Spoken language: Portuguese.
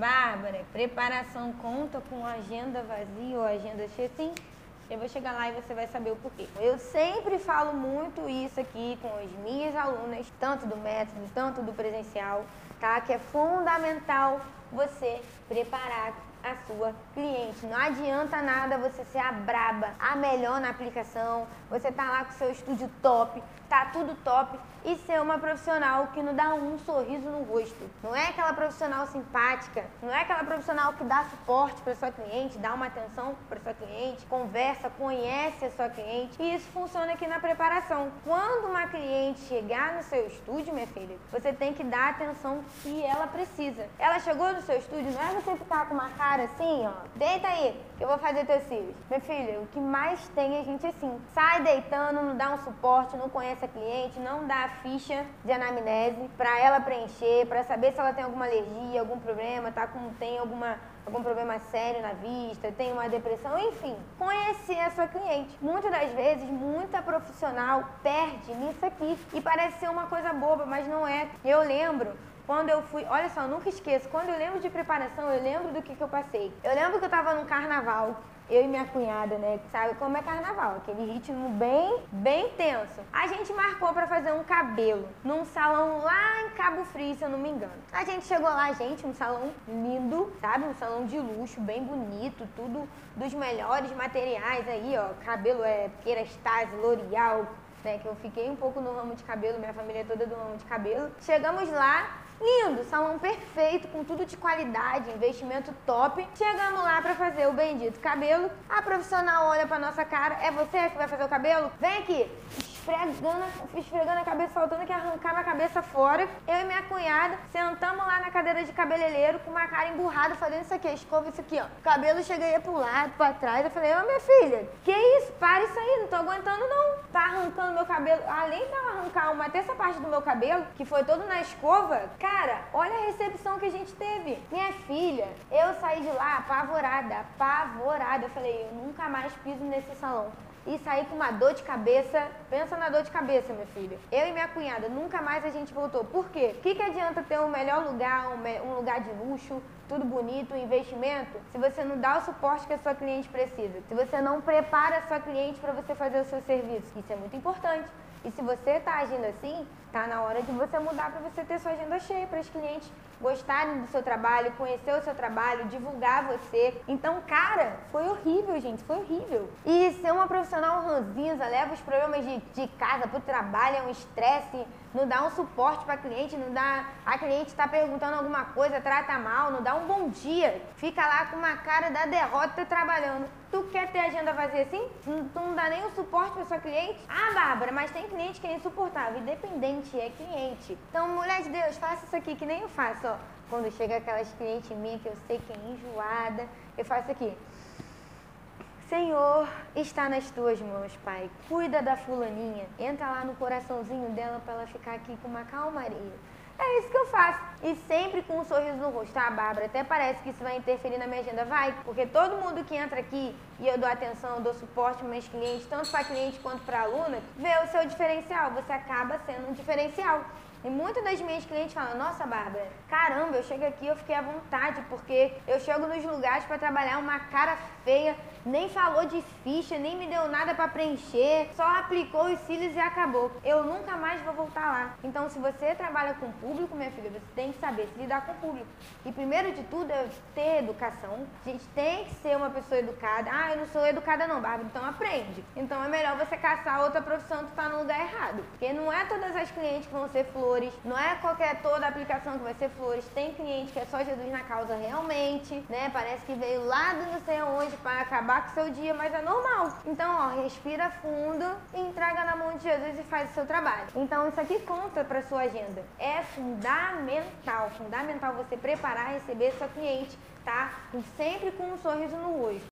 Bárbara, preparação conta com agenda vazia ou agenda cheia? Sim, eu vou chegar lá e você vai saber o porquê. Eu sempre falo muito isso aqui com as minhas alunas, tanto do método, tanto do presencial, tá? Que é fundamental você preparar a sua cliente. Não adianta nada você ser a braba, a melhor na aplicação, você tá lá com seu estúdio top, tá tudo top e ser uma profissional que não dá um sorriso no rosto. Não é aquela profissional simpática, não é aquela profissional que dá suporte para sua cliente, dá uma atenção para sua cliente, conversa, conhece a sua cliente. E isso funciona aqui na preparação. Quando uma cliente chegar no seu estúdio, minha filha, você tem que dar a atenção que ela precisa. Ela chegou no seu estúdio, não é você ficar com uma cara assim, ó, deita aí, que eu vou fazer teus cílios. Minha filha, o que mais tem é gente assim, sai deitando, não dá um suporte, não conhece a cliente, não dá ficha de anamnese para ela preencher, para saber se ela tem alguma alergia, algum problema, tá com tem alguma algum problema sério na vista, tem uma depressão, enfim, conhecer a sua cliente. Muitas das vezes, muita profissional perde nisso aqui e parece ser uma coisa boba, mas não é. Eu lembro quando eu fui, olha só, nunca esqueço, quando eu lembro de preparação, eu lembro do que, que eu passei. Eu lembro que eu tava num carnaval, eu e minha cunhada, né? Sabe como é carnaval, aquele ritmo bem, bem tenso. A gente marcou para fazer um cabelo num salão lá em Cabo Frio, se eu não me engano. A gente chegou lá, gente, um salão lindo, sabe? Um salão de luxo, bem bonito, tudo dos melhores materiais aí, ó. Cabelo é Kerastase, L'Oreal, né? Que eu fiquei um pouco no ramo de cabelo, minha família é toda do ramo de cabelo. Chegamos lá, Lindo, salão perfeito, com tudo de qualidade, investimento top. Chegamos lá para fazer o bendito cabelo. A profissional olha para nossa cara, é você que vai fazer o cabelo? Vem aqui esfregando, esfregando a cabeça, faltando que arrancar a cabeça fora. Eu e minha cunhada sentamos lá na cadeira de cabeleireiro com uma cara emburrada, fazendo isso aqui, escova isso aqui, ó. O cabelo chega aí pro lado, pra trás. Eu falei, ô minha filha, que isso? Para isso aí, não tô aguentando não. Tá arrancando meu cabelo. Além de arrancar uma terça parte do meu cabelo, que foi todo na escova, cara, olha a recepção que a gente teve. Minha filha, eu saí de lá apavorada, apavorada. Eu falei, eu nunca mais piso nesse salão e sair com uma dor de cabeça. Pensa na dor de cabeça, minha filha. Eu e minha cunhada, nunca mais a gente voltou. Por quê? O que, que adianta ter um melhor lugar, um, um lugar de luxo, tudo bonito, um investimento, se você não dá o suporte que a sua cliente precisa? Se você não prepara a sua cliente para você fazer o seu serviço? Isso é muito importante. E se você está agindo assim, tá na hora de você mudar para você ter sua agenda cheia, para os clientes gostarem do seu trabalho, conhecer o seu trabalho, divulgar você. Então, cara, foi horrível, gente, foi horrível. E ser uma profissional ranzinza, leva os problemas de, de casa pro trabalho, é um estresse, não dá um suporte para cliente, não dá. A cliente está perguntando alguma coisa, trata mal, não dá um bom dia, fica lá com uma cara da derrota trabalhando. Tu quer ter agenda vazia assim? Tu não dá o suporte para sua cliente? Ah, Bárbara, mas tem cliente que é insuportável. Independente, é cliente. Então, mulher de Deus, faça isso aqui que nem eu faço, ó. Quando chega aquelas clientes minhas que eu sei que é enjoada, eu faço aqui. Senhor, está nas tuas mãos, Pai. Cuida da fulaninha. Entra lá no coraçãozinho dela para ela ficar aqui com uma calmaria. É isso que eu faço. E sempre com um sorriso no rosto, tá, Bárbara? Até parece que isso vai interferir na minha agenda. Vai, porque todo mundo que entra aqui e eu dou atenção, eu dou suporte para meus clientes, tanto para cliente quanto para aluna, vê o seu diferencial. Você acaba sendo um diferencial. E muitas das minhas clientes falam: Nossa, Bárbara, caramba, eu chego aqui eu fiquei à vontade, porque eu chego nos lugares para trabalhar uma cara feia, nem falou de ficha, nem me deu nada para preencher, só aplicou os cílios e acabou. Eu nunca mais vou voltar lá. Então, se você trabalha com público, minha filha, você tem que saber se lidar com o público. E primeiro de tudo é ter educação. A gente tem que ser uma pessoa educada. Ah, eu não sou educada não, Bárbara, então aprende. Então é melhor você caçar outra profissão que está no lugar errado. Porque não é todas as clientes que vão ser flores, não é qualquer toda aplicação que vai ser flores. Tem cliente que é só Jesus na causa realmente, né? Parece que veio lá do não sei aonde para acabar com seu dia, mas é normal. Então, ó, respira fundo, entrega na mão de Jesus e faz o seu trabalho. Então, isso aqui conta para sua agenda. É fundamental, fundamental você preparar e receber sua cliente, tá? Sempre com um sorriso no rosto.